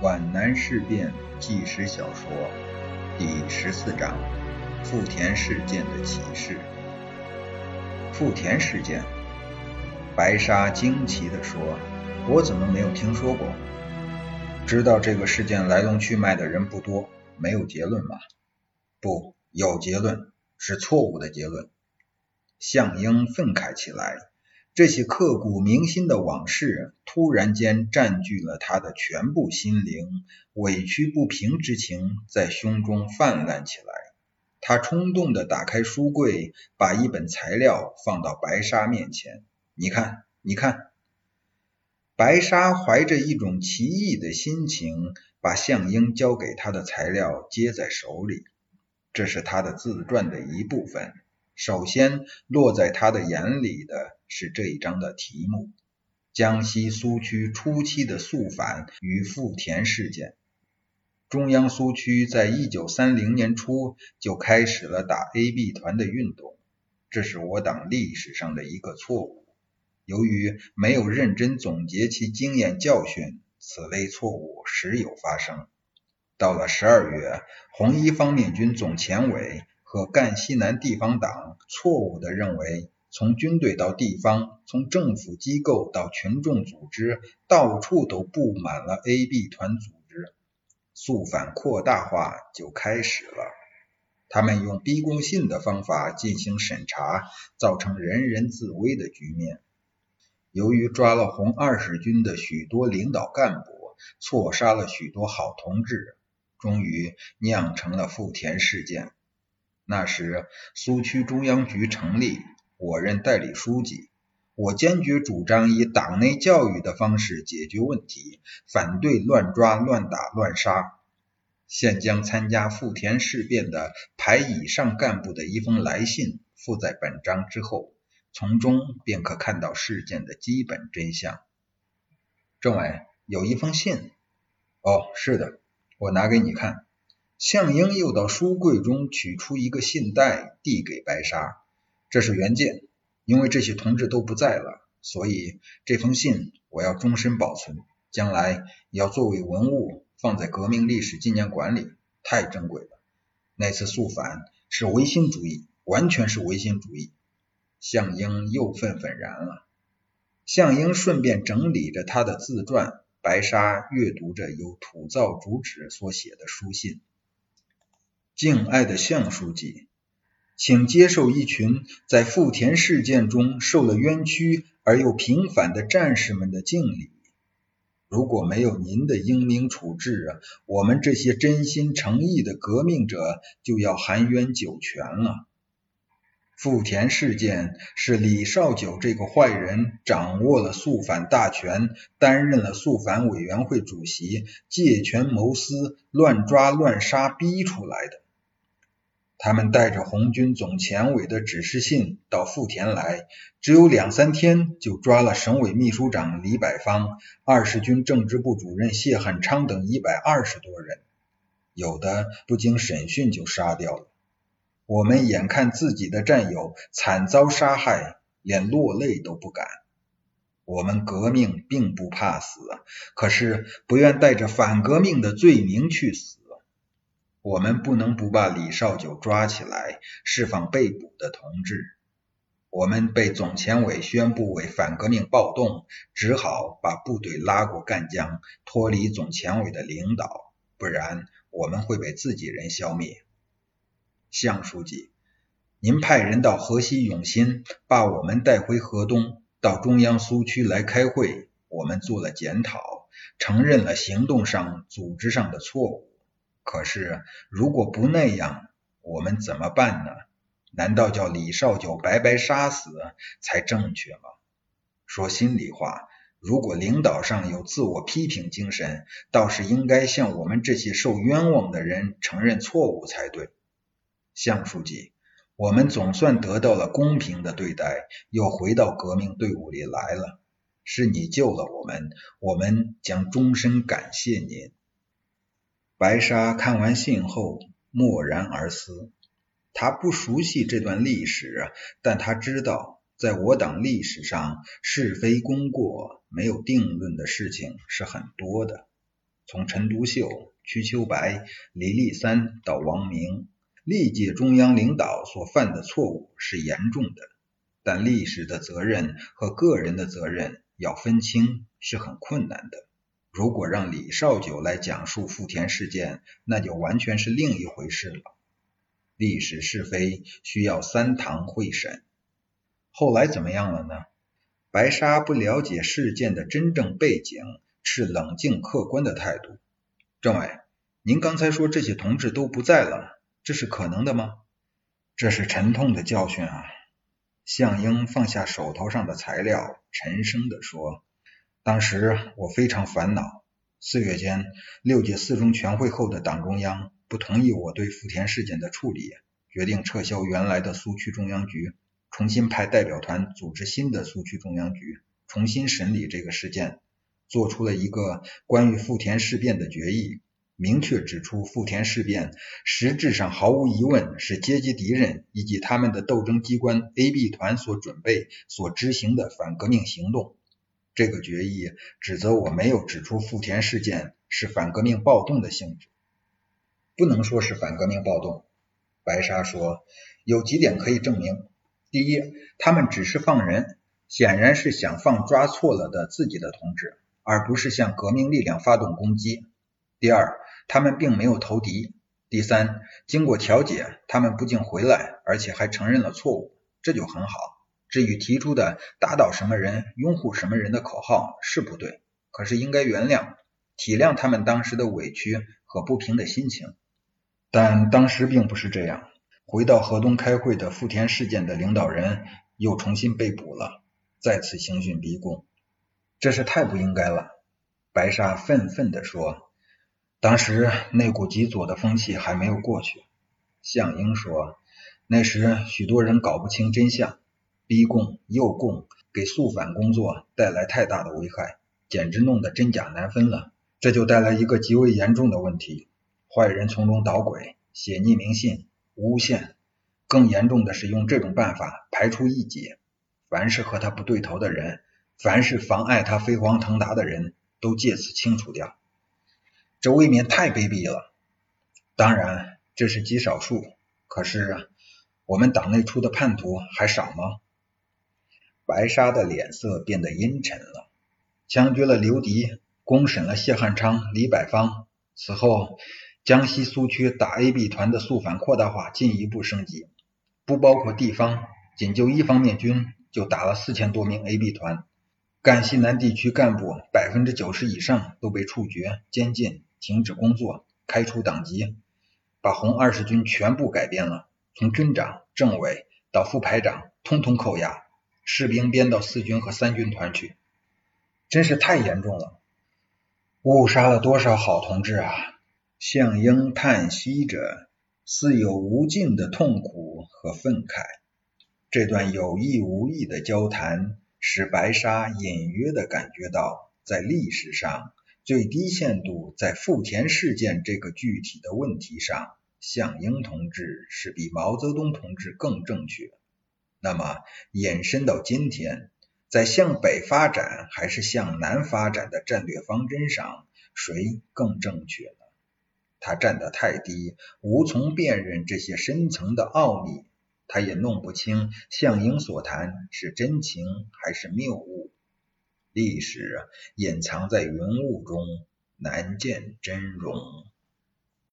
皖南事变纪实小说第十四章：富田事件的启示。富田事件，白沙惊奇地说：“我怎么没有听说过？知道这个事件来龙去脉的人不多，没有结论吗？不，有结论，是错误的结论。”项英愤慨起来。这些刻骨铭心的往事突然间占据了他的全部心灵，委屈不平之情在胸中泛滥起来。他冲动地打开书柜，把一本材料放到白沙面前：“你看，你看。”白沙怀着一种奇异的心情，把向英交给他的材料接在手里。这是他的自传的一部分。首先落在他的眼里的是这一章的题目：江西苏区初期的肃反与富田事件。中央苏区在一九三零年初就开始了打 A B 团的运动，这是我党历史上的一个错误。由于没有认真总结其经验教训，此类错误时有发生。到了十二月，红一方面军总前委。和赣西南地方党错误地认为，从军队到地方，从政府机构到群众组织，到处都布满了 A B 团组织，肃反扩大化就开始了。他们用逼供信的方法进行审查，造成人人自危的局面。由于抓了红二十军的许多领导干部，错杀了许多好同志，终于酿成了富田事件。那时，苏区中央局成立，我任代理书记。我坚决主张以党内教育的方式解决问题，反对乱抓、乱打、乱杀。现将参加富田事变的排以上干部的一封来信附在本章之后，从中便可看到事件的基本真相。政委，有一封信。哦，是的，我拿给你看。向英又到书柜中取出一个信袋，递给白沙。这是原件，因为这些同志都不在了，所以这封信我要终身保存，将来要作为文物放在革命历史纪念馆里，太珍贵了。那次肃反是唯心主义，完全是唯心主义。向英又愤愤然了。向英顺便整理着他的自传，白沙阅读着由土造主旨所写的书信。敬爱的向书记，请接受一群在富田事件中受了冤屈而又平反的战士们的敬礼。如果没有您的英明处置啊，我们这些真心诚意的革命者就要含冤九泉了。富田事件是李少九这个坏人掌握了肃反大权，担任了肃反委员会主席，借权谋私，乱抓乱杀逼出来的。他们带着红军总前委的指示信到富田来，只有两三天就抓了省委秘书长李百芳、二十军政治部主任谢汉昌等一百二十多人，有的不经审讯就杀掉了。我们眼看自己的战友惨遭杀害，连落泪都不敢。我们革命并不怕死，可是不愿带着反革命的罪名去死。我们不能不把李少九抓起来，释放被捕的同志。我们被总前委宣布为反革命暴动，只好把部队拉过赣江，脱离总前委的领导，不然我们会被自己人消灭。向书记，您派人到河西永新，把我们带回河东，到中央苏区来开会。我们做了检讨，承认了行动上、组织上的错误。可是，如果不那样，我们怎么办呢？难道叫李少九白白杀死才正确吗？说心里话，如果领导上有自我批评精神，倒是应该向我们这些受冤枉的人承认错误才对。向书记，我们总算得到了公平的对待，又回到革命队伍里来了。是你救了我们，我们将终身感谢您。白沙看完信后默然而思。他不熟悉这段历史，但他知道，在我党历史上，是非功过没有定论的事情是很多的。从陈独秀、瞿秋白、李立三到王明，历届中央领导所犯的错误是严重的，但历史的责任和个人的责任要分清是很困难的。如果让李少九来讲述富田事件，那就完全是另一回事了。历史是非需要三堂会审。后来怎么样了呢？白沙不了解事件的真正背景，是冷静客观的态度。政委，您刚才说这些同志都不在了，这是可能的吗？这是沉痛的教训啊！向英放下手头上的材料，沉声地说：“当时我非常烦恼。四月间，六届四中全会后的党中央不同意我对富田事件的处理，决定撤销原来的苏区中央局。”重新派代表团组织新的苏区中央局，重新审理这个事件，做出了一个关于富田事变的决议，明确指出富田事变实质上毫无疑问是阶级敌人以及他们的斗争机关 A B 团所准备、所执行的反革命行动。这个决议指责我没有指出富田事件是反革命暴动的性质，不能说是反革命暴动。白沙说，有几点可以证明。第一，他们只是放人，显然是想放抓错了的自己的同志，而不是向革命力量发动攻击。第二，他们并没有投敌。第三，经过调解，他们不仅回来，而且还承认了错误，这就很好。至于提出的打倒什么人、拥护什么人的口号是不对，可是应该原谅、体谅他们当时的委屈和不平的心情。但当时并不是这样。回到河东开会的富田事件的领导人又重新被捕了，再次刑讯逼供，这是太不应该了。白沙愤愤地说：“当时那股极左的风气还没有过去。”向英说：“那时许多人搞不清真相，逼供诱供，给肃反工作带来太大的危害，简直弄得真假难分了。这就带来一个极为严重的问题：坏人从中捣鬼，写匿名信。”诬陷，更严重的是用这种办法排除异己，凡是和他不对头的人，凡是妨碍他飞黄腾达的人，都借此清除掉。这未免太卑鄙了。当然，这是极少数，可是我们党内出的叛徒还少吗？白沙的脸色变得阴沉了。枪决了刘迪，公审了谢汉昌、李百方，此后。江西苏区打 A B 团的肃反扩大化进一步升级，不包括地方，仅就一方面军就打了四千多名 A B 团，赣西南地区干部百分之九十以上都被处决、监禁、停止工作、开除党籍，把红二十军全部改编了，从军长、政委到副排长，通通扣押，士兵编到四军和三军团去，真是太严重了，误杀了多少好同志啊！向英叹息着，似有无尽的痛苦和愤慨。这段有意无意的交谈，使白沙隐约的感觉到，在历史上最低限度在富田事件这个具体的问题上，向英同志是比毛泽东同志更正确。那么，延伸到今天，在向北发展还是向南发展的战略方针上，谁更正确呢？他站得太低，无从辨认这些深层的奥秘。他也弄不清向英所谈是真情还是谬误。历史隐藏在云雾中，难见真容。